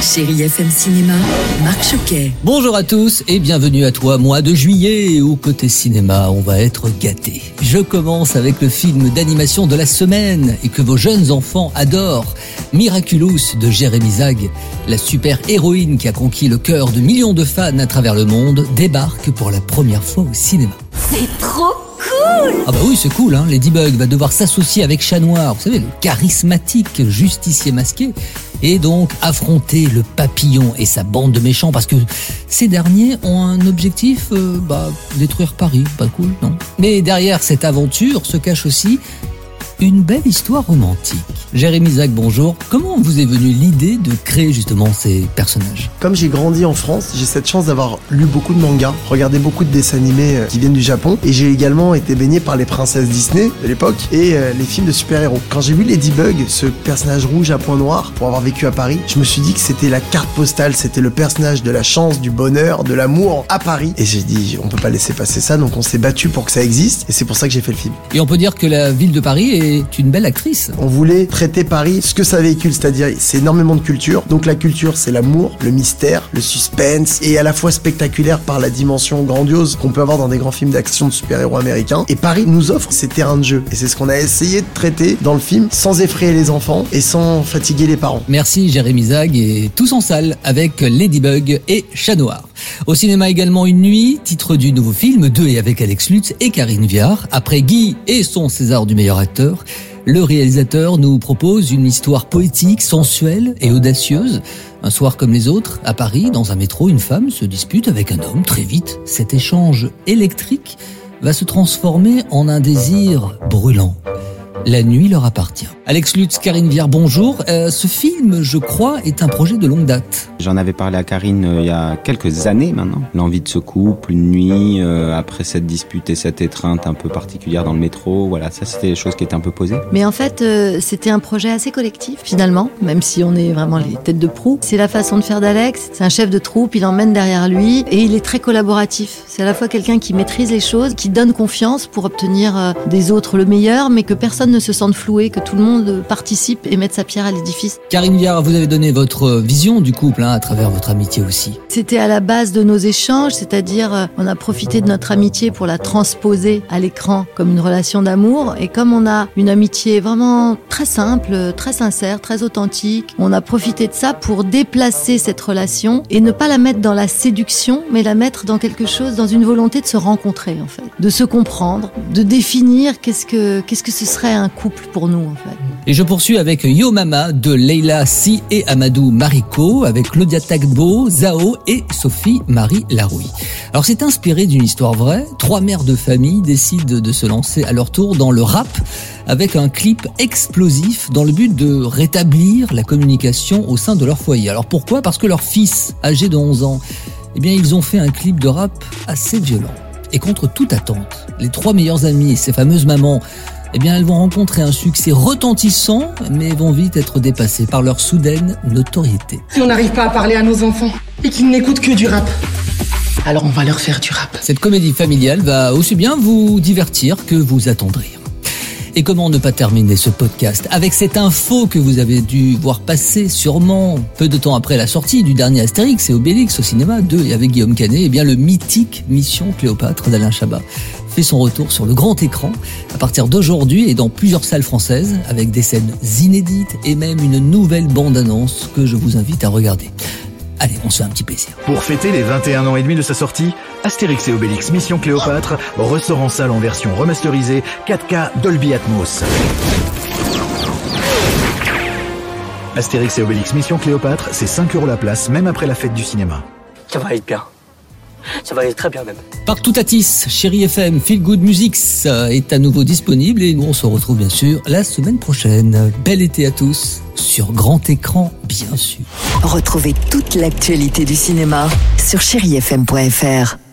Chérie FM Cinéma, Marc Choquet. Bonjour à tous et bienvenue à toi, mois de juillet, où côté cinéma, on va être gâté. Je commence avec le film d'animation de la semaine et que vos jeunes enfants adorent, Miraculous de Jérémy Zag. La super héroïne qui a conquis le cœur de millions de fans à travers le monde débarque pour la première fois au cinéma. C'est trop cool Ah bah oui, c'est cool, hein. Ladybug va devoir s'associer avec Chat Noir, vous savez, le charismatique justicier masqué, et donc affronter le papillon et sa bande de méchants, parce que ces derniers ont un objectif, euh, bah, détruire Paris, pas cool, non. Mais derrière cette aventure se cache aussi une belle histoire romantique. Jérémy Zach, bonjour. Comment vous est venue l'idée de créer justement ces personnages Comme j'ai grandi en France, j'ai cette chance d'avoir lu beaucoup de mangas, regardé beaucoup de dessins animés euh, qui viennent du Japon, et j'ai également été baigné par les princesses Disney de l'époque et euh, les films de super-héros. Quand j'ai vu Ladybug, ce personnage rouge à point noir, pour avoir vécu à Paris, je me suis dit que c'était la carte postale, c'était le personnage de la chance, du bonheur, de l'amour à Paris. Et j'ai dit, on peut pas laisser passer ça, donc on s'est battu pour que ça existe, et c'est pour ça que j'ai fait le film. Et on peut dire que la ville de Paris est une belle actrice. On voulait traiter Paris, ce que ça véhicule, c'est-à-dire c'est énormément de culture. Donc la culture, c'est l'amour, le mystère, le suspense, et à la fois spectaculaire par la dimension grandiose qu'on peut avoir dans des grands films d'action de super-héros américains. Et Paris nous offre ces terrains de jeu. Et c'est ce qu'on a essayé de traiter dans le film, sans effrayer les enfants et sans fatiguer les parents. Merci Jérémy Zag et tous en salle avec Ladybug et Chat Noir. Au cinéma également Une nuit, titre du nouveau film, 2 et avec Alex Lutz et Karine Viard. Après Guy et son César du meilleur acteur, le réalisateur nous propose une histoire poétique, sensuelle et audacieuse. Un soir comme les autres, à Paris, dans un métro, une femme se dispute avec un homme. Très vite, cet échange électrique va se transformer en un désir brûlant. La nuit leur appartient. Alex Lutz, Karine Viard, bonjour. Euh, ce film, je crois, est un projet de longue date. J'en avais parlé à Karine euh, il y a quelques années maintenant. L'envie de ce couple, une nuit, euh, après cette dispute et cette étreinte un peu particulière dans le métro, voilà, ça c'était des choses qui étaient un peu posées. Mais en fait, euh, c'était un projet assez collectif finalement, même si on est vraiment les têtes de proue. C'est la façon de faire d'Alex. C'est un chef de troupe, il emmène derrière lui et il est très collaboratif. C'est à la fois quelqu'un qui maîtrise les choses, qui donne confiance pour obtenir euh, des autres le meilleur, mais que personne ne se sente floué, que tout le monde participe et mette sa pierre à l'édifice. Karine Viard, vous avez donné votre vision du couple hein, à travers votre amitié aussi. C'était à la base de nos échanges, c'est-à-dire euh, on a profité de notre amitié pour la transposer à l'écran comme une relation d'amour. Et comme on a une amitié vraiment très simple, très sincère, très authentique, on a profité de ça pour déplacer cette relation et ne pas la mettre dans la séduction, mais la mettre dans quelque chose, dans une volonté de se rencontrer en fait, de se comprendre, de définir qu'est-ce que qu'est-ce que ce serait couple pour nous en fait. Et je poursuis avec Yo Mama de Leila Si et Amadou Mariko, avec Claudia Tagbo, Zao et Sophie Marie Larouille. Alors c'est inspiré d'une histoire vraie. Trois mères de famille décident de se lancer à leur tour dans le rap avec un clip explosif dans le but de rétablir la communication au sein de leur foyer. Alors pourquoi? Parce que leur fils, âgé de 11 ans, eh bien ils ont fait un clip de rap assez violent. Et contre toute attente, les trois meilleures amies et ces fameuses mamans eh bien, elles vont rencontrer un succès retentissant, mais vont vite être dépassées par leur soudaine notoriété. Si on n'arrive pas à parler à nos enfants et qu'ils n'écoutent que du rap, alors on va leur faire du rap. Cette comédie familiale va aussi bien vous divertir que vous attendrir. Et comment ne pas terminer ce podcast avec cette info que vous avez dû voir passer sûrement peu de temps après la sortie du dernier Astérix et Obélix au cinéma 2 et avec Guillaume Canet, eh bien le mythique Mission Cléopâtre d'Alain Chabat fait son retour sur le grand écran à partir d'aujourd'hui et dans plusieurs salles françaises avec des scènes inédites et même une nouvelle bande-annonce que je vous invite à regarder. Allez, on se fait un petit plaisir. Pour fêter les 21 ans et demi de sa sortie, Astérix et Obélix Mission Cléopâtre ressort en salle en version remasterisée 4K Dolby Atmos. Astérix et Obélix Mission Cléopâtre, c'est 5 euros la place, même après la fête du cinéma. Ça va être bien. Ça va être très bien même. Partout à Tis, Chérie FM, Feel Good Music est à nouveau disponible et nous on se retrouve bien sûr la semaine prochaine. Bel été à tous, sur grand écran bien sûr. Retrouvez toute l'actualité du cinéma sur chérifm.fr.